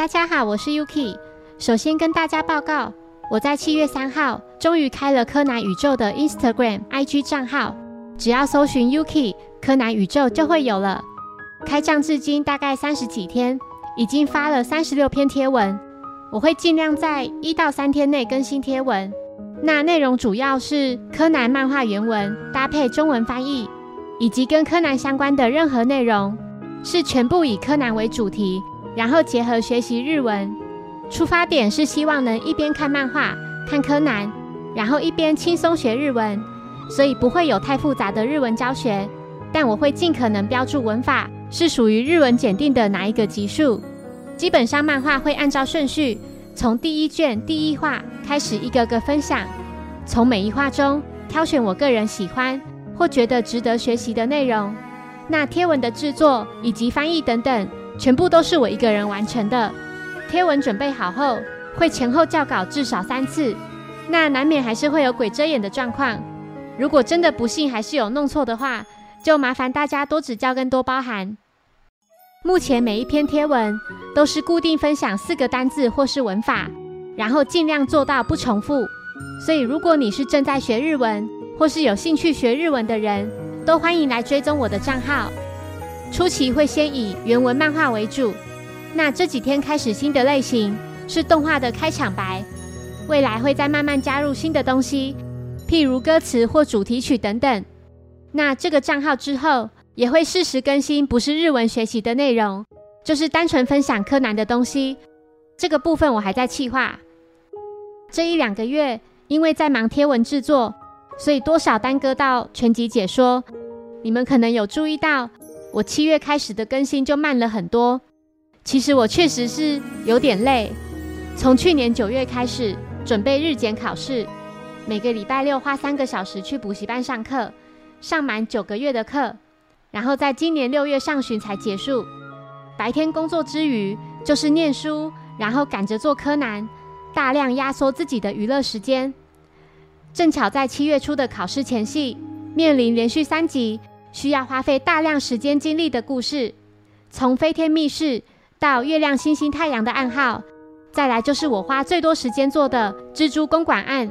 大家好，我是 Yuki。首先跟大家报告，我在七月三号终于开了柯南宇宙的 Instagram、IG 账号，只要搜寻 Yuki 柯南宇宙就会有了。开账至今大概三十几天，已经发了三十六篇贴文。我会尽量在一到三天内更新贴文。那内容主要是柯南漫画原文搭配中文翻译，以及跟柯南相关的任何内容，是全部以柯南为主题，然后结合学习日文。出发点是希望能一边看漫画、看柯南，然后一边轻松学日文，所以不会有太复杂的日文教学。但我会尽可能标注文法是属于日文检定的哪一个级数。基本上漫画会按照顺序，从第一卷第一话开始一个个分享，从每一话中挑选我个人喜欢或觉得值得学习的内容。那贴文的制作以及翻译等等，全部都是我一个人完成的。贴文准备好后，会前后校稿至少三次，那难免还是会有鬼遮眼的状况。如果真的不幸还是有弄错的话，就麻烦大家多指教跟多包涵。目前每一篇贴文都是固定分享四个单字或是文法，然后尽量做到不重复。所以如果你是正在学日文，或是有兴趣学日文的人，都欢迎来追踪我的账号。初期会先以原文漫画为主。那这几天开始新的类型是动画的开场白，未来会再慢慢加入新的东西，譬如歌词或主题曲等等。那这个账号之后也会适时更新，不是日文学习的内容，就是单纯分享柯南的东西。这个部分我还在企划。这一两个月因为在忙贴文制作，所以多少耽搁到全集解说。你们可能有注意到，我七月开始的更新就慢了很多。其实我确实是有点累。从去年九月开始准备日检考试，每个礼拜六花三个小时去补习班上课，上满九个月的课，然后在今年六月上旬才结束。白天工作之余就是念书，然后赶着做柯南，大量压缩自己的娱乐时间。正巧在七月初的考试前夕，面临连续三集需要花费大量时间精力的故事，从飞天密室。到月亮、星星、太阳的暗号，再来就是我花最多时间做的蜘蛛公馆案。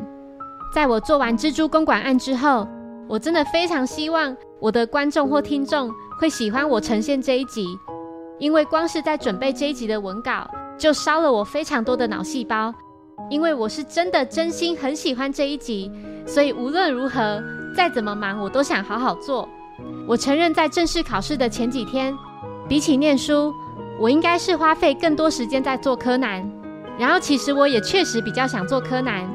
在我做完蜘蛛公馆案之后，我真的非常希望我的观众或听众会喜欢我呈现这一集，因为光是在准备这一集的文稿，就烧了我非常多的脑细胞。因为我是真的真心很喜欢这一集，所以无论如何，再怎么忙，我都想好好做。我承认，在正式考试的前几天，比起念书。我应该是花费更多时间在做柯南，然后其实我也确实比较想做柯南。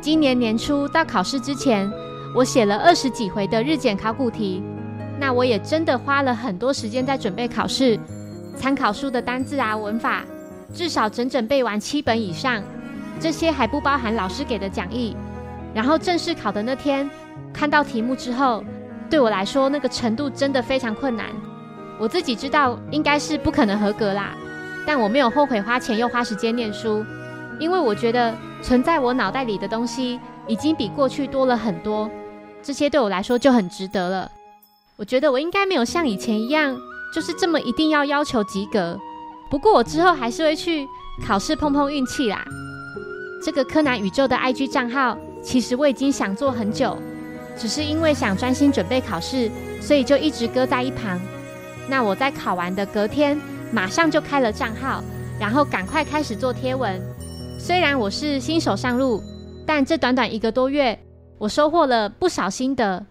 今年年初到考试之前，我写了二十几回的日检考古题，那我也真的花了很多时间在准备考试，参考书的单字啊、文法，至少整整背完七本以上。这些还不包含老师给的讲义。然后正式考的那天，看到题目之后，对我来说那个程度真的非常困难。我自己知道应该是不可能合格啦，但我没有后悔花钱又花时间念书，因为我觉得存在我脑袋里的东西已经比过去多了很多，这些对我来说就很值得了。我觉得我应该没有像以前一样，就是这么一定要要求及格。不过我之后还是会去考试碰碰运气啦。这个柯南宇宙的 IG 账号，其实我已经想做很久，只是因为想专心准备考试，所以就一直搁在一旁。那我在考完的隔天，马上就开了账号，然后赶快开始做贴文。虽然我是新手上路，但这短短一个多月，我收获了不少心得。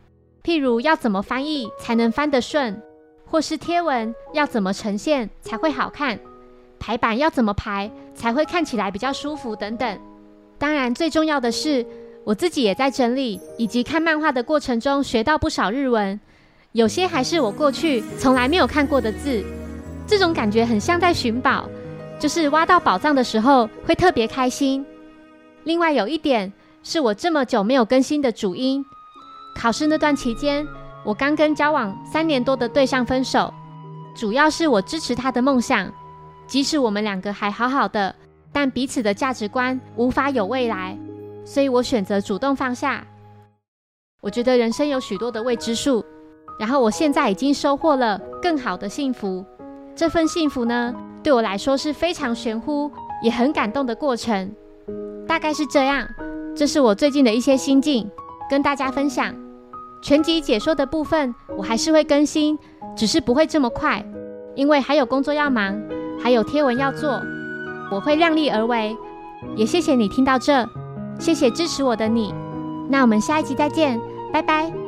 譬如要怎么翻译才能翻得顺，或是贴文要怎么呈现才会好看，排版要怎么排才会看起来比较舒服等等。当然，最重要的是，我自己也在整理以及看漫画的过程中学到不少日文。有些还是我过去从来没有看过的字，这种感觉很像在寻宝，就是挖到宝藏的时候会特别开心。另外有一点是我这么久没有更新的主因，考试那段期间，我刚跟交往三年多的对象分手，主要是我支持他的梦想，即使我们两个还好好的，但彼此的价值观无法有未来，所以我选择主动放下。我觉得人生有许多的未知数。然后我现在已经收获了更好的幸福，这份幸福呢，对我来说是非常玄乎，也很感动的过程。大概是这样，这是我最近的一些心境，跟大家分享。全集解说的部分我还是会更新，只是不会这么快，因为还有工作要忙，还有贴文要做，我会量力而为。也谢谢你听到这，谢谢支持我的你。那我们下一集再见，拜拜。